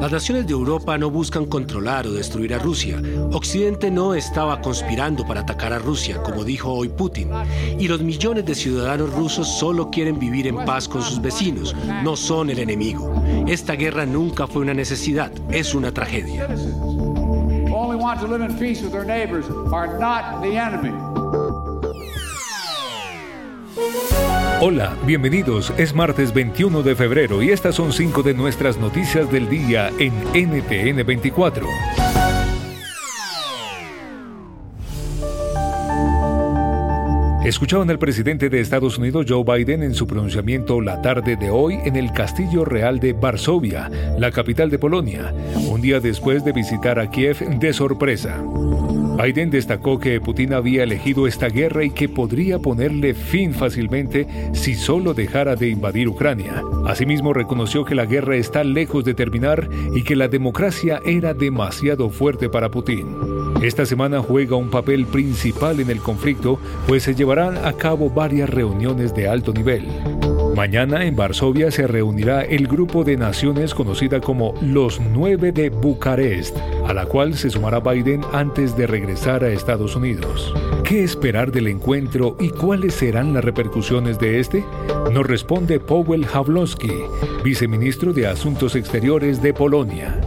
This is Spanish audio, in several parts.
Las naciones de Europa no buscan controlar o destruir a Rusia. Occidente no estaba conspirando para atacar a Rusia, como dijo hoy Putin. Y los millones de ciudadanos rusos solo quieren vivir en paz con sus vecinos, no son el enemigo. Esta guerra nunca fue una necesidad, es una tragedia. Hola, bienvenidos. Es martes 21 de febrero y estas son cinco de nuestras noticias del día en NTN 24. Escuchaban al presidente de Estados Unidos Joe Biden en su pronunciamiento la tarde de hoy en el Castillo Real de Varsovia, la capital de Polonia, un día después de visitar a Kiev de sorpresa. Biden destacó que Putin había elegido esta guerra y que podría ponerle fin fácilmente si solo dejara de invadir Ucrania. Asimismo, reconoció que la guerra está lejos de terminar y que la democracia era demasiado fuerte para Putin. Esta semana juega un papel principal en el conflicto, pues se llevarán a cabo varias reuniones de alto nivel. Mañana en Varsovia se reunirá el grupo de naciones conocida como los Nueve de Bucarest, a la cual se sumará Biden antes de regresar a Estados Unidos. ¿Qué esperar del encuentro y cuáles serán las repercusiones de este? Nos responde Powell Jablonski, viceministro de Asuntos Exteriores de Polonia.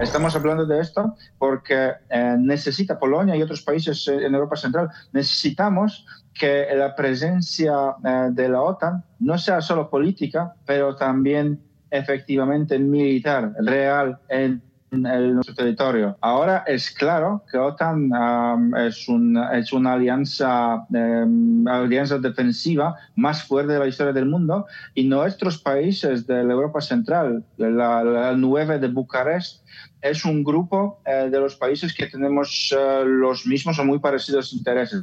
Estamos hablando de esto porque eh, necesita Polonia y otros países en Europa Central, necesitamos que la presencia eh, de la OTAN no sea solo política, pero también efectivamente militar, real en, nuestro territorio. Ahora es claro que OTAN es, es, una alianza, em, alianza defensiva más fuerte de la historia del mundo y nuestros países de la Europa Central, la, la 9 de Bucarest, es un grupo eh, de los países que tenemos eh, los mismos o muy parecidos intereses.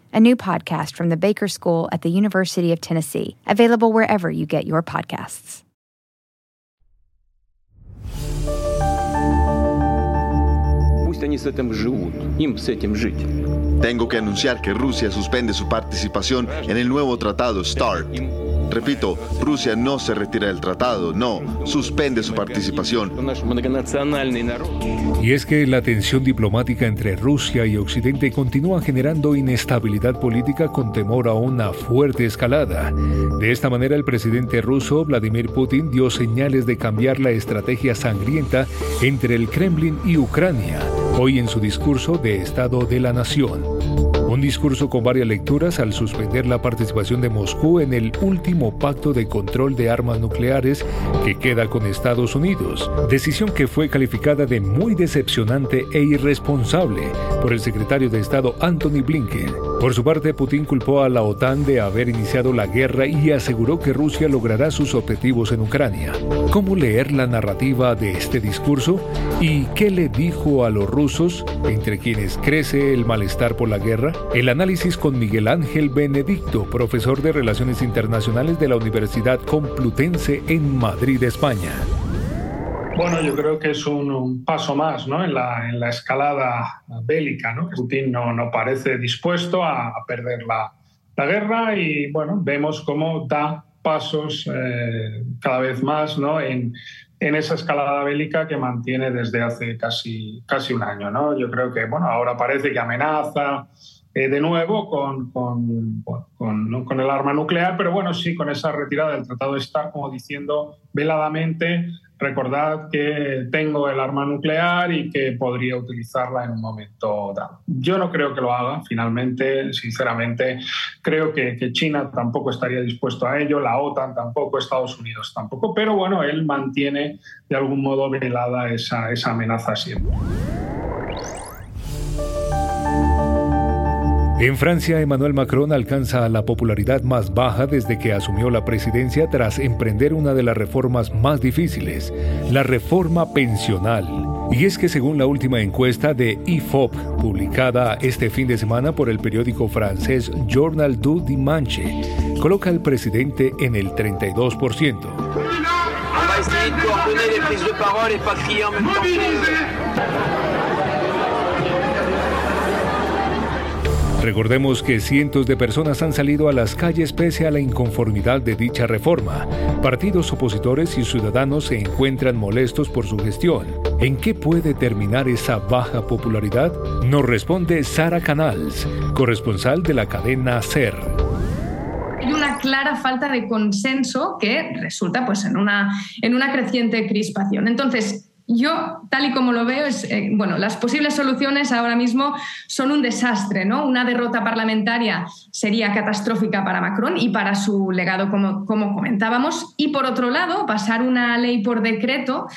a new podcast from the Baker School at the University of Tennessee, available wherever you get your podcasts. Tengo que anunciar que Rusia suspende su participación en el nuevo tratado START Repito, Rusia no se retira del tratado, no, suspende su participación. Y es que la tensión diplomática entre Rusia y Occidente continúa generando inestabilidad política con temor a una fuerte escalada. De esta manera, el presidente ruso Vladimir Putin dio señales de cambiar la estrategia sangrienta entre el Kremlin y Ucrania, hoy en su discurso de Estado de la Nación. Un discurso con varias lecturas al suspender la participación de Moscú en el último pacto de control de armas nucleares que queda con Estados Unidos, decisión que fue calificada de muy decepcionante e irresponsable por el secretario de Estado Anthony Blinken. Por su parte, Putin culpó a la OTAN de haber iniciado la guerra y aseguró que Rusia logrará sus objetivos en Ucrania. ¿Cómo leer la narrativa de este discurso? ¿Y qué le dijo a los rusos, entre quienes crece el malestar por la guerra? El análisis con Miguel Ángel Benedicto, profesor de Relaciones Internacionales de la Universidad Complutense en Madrid, España. Bueno, yo creo que es un, paso más ¿no? en, la, en, la, escalada bélica. ¿no? Putin no, no parece dispuesto a, perder la, la, guerra y bueno, vemos cómo da pasos eh, cada vez más ¿no? en, en, esa escalada bélica que mantiene desde hace casi, casi un año. ¿no? Yo creo que bueno, ahora parece que amenaza eh, de nuevo con, con, con, con, el arma nuclear, pero bueno, sí, con esa retirada del Tratado de Estar, como diciendo veladamente, recordad que tengo el arma nuclear y que podría utilizarla en un momento dado. Yo no creo que lo haga, finalmente, sinceramente, creo que, que China tampoco estaría dispuesto a ello, la OTAN tampoco, Estados Unidos tampoco, pero bueno, él mantiene de algún modo velada esa, esa amenaza siempre. En Francia, Emmanuel Macron alcanza la popularidad más baja desde que asumió la presidencia tras emprender una de las reformas más difíciles, la reforma pensional. Y es que según la última encuesta de IFOP, publicada este fin de semana por el periódico francés Journal du Dimanche, coloca al presidente en el 32%. Recordemos que cientos de personas han salido a las calles pese a la inconformidad de dicha reforma. Partidos opositores y ciudadanos se encuentran molestos por su gestión. ¿En qué puede terminar esa baja popularidad? Nos responde Sara Canals, corresponsal de la cadena SER hay una clara falta de consenso que resulta pues, en, una, en una creciente crispación. Entonces, yo, tal y como lo veo, es, eh, bueno, las posibles soluciones ahora mismo son un desastre, ¿no? Una derrota parlamentaria sería catastrófica para Macron y para su legado, como, como comentábamos. Y por otro lado, pasar una ley por decreto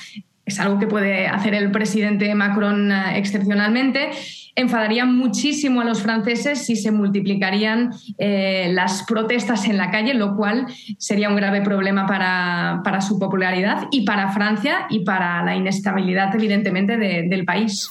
es algo que puede hacer el presidente Macron eh, excepcionalmente, enfadaría muchísimo a los franceses si se multiplicarían eh, las protestas en la calle, lo cual sería un grave problema para, para su popularidad y para Francia y para la inestabilidad, evidentemente, de, del país.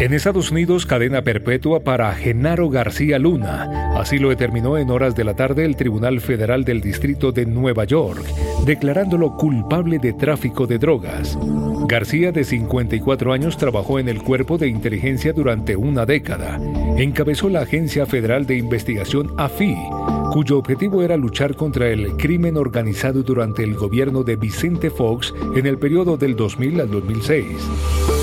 En Estados Unidos, cadena perpetua para Genaro García Luna. Así lo determinó en horas de la tarde el Tribunal Federal del Distrito de Nueva York, declarándolo culpable de tráfico de drogas. García, de 54 años, trabajó en el cuerpo de inteligencia durante una década. Encabezó la Agencia Federal de Investigación AFI, cuyo objetivo era luchar contra el crimen organizado durante el gobierno de Vicente Fox en el periodo del 2000 al 2006.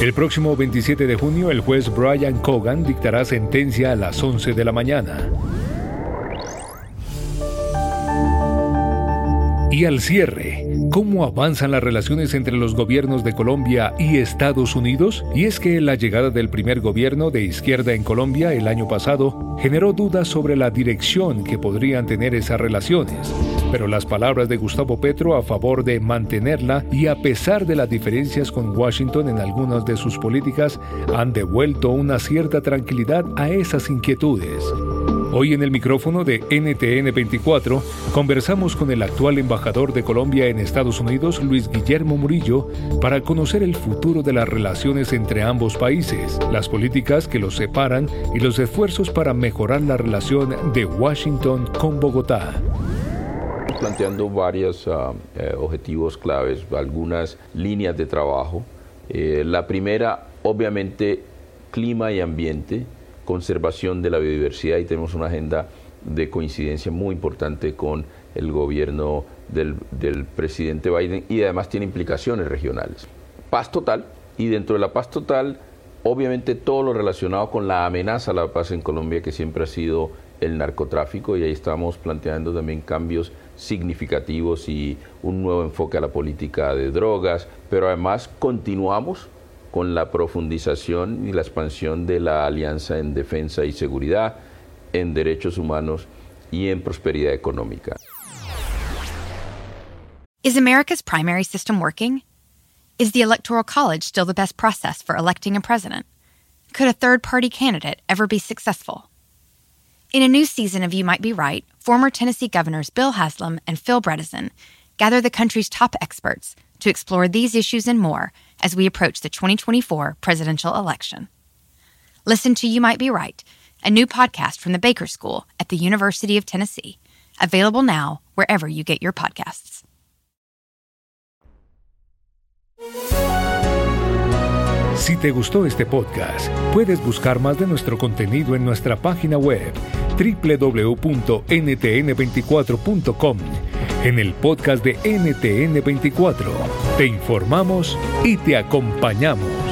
El próximo 27 de junio, el juez Brian Cogan dictará sentencia a las 11 de la mañana. Y al cierre, ¿cómo avanzan las relaciones entre los gobiernos de Colombia y Estados Unidos? Y es que la llegada del primer gobierno de izquierda en Colombia el año pasado generó dudas sobre la dirección que podrían tener esas relaciones. Pero las palabras de Gustavo Petro a favor de mantenerla y a pesar de las diferencias con Washington en algunas de sus políticas han devuelto una cierta tranquilidad a esas inquietudes. Hoy en el micrófono de NTN 24 conversamos con el actual embajador de Colombia en Estados Unidos, Luis Guillermo Murillo, para conocer el futuro de las relaciones entre ambos países, las políticas que los separan y los esfuerzos para mejorar la relación de Washington con Bogotá planteando varios ah, eh, objetivos claves, algunas líneas de trabajo. Eh, la primera, obviamente, clima y ambiente conservación de la biodiversidad y tenemos una agenda de coincidencia muy importante con el gobierno del, presidente Biden y además tiene implicaciones regionales. Paz total y dentro de la paz total, obviamente todo lo relacionado con la amenaza a la paz en Colombia que siempre ha sido el narcotráfico y ahí estamos planteando también cambios significativos y un nuevo enfoque a la política de drogas, pero además continuamos con la profundización y la expansión de la alianza en defensa y seguridad, en derechos humanos y en prosperidad económica. Is America's primary system working? Is the Electoral College still the best process for electing a president? Could a third party candidate ever be successful? In a new season of You Might Be Right, former Tennessee governors Bill Haslam and Phil Bredesen gather the country's top experts to explore these issues and more as we approach the 2024 presidential election. Listen to You Might Be Right, a new podcast from the Baker School at the University of Tennessee, available now wherever you get your podcasts. Si te gustó este podcast, puedes buscar más de nuestro contenido en nuestra página web www.ntn24.com en el podcast de NTN24. Te informamos y te acompañamos.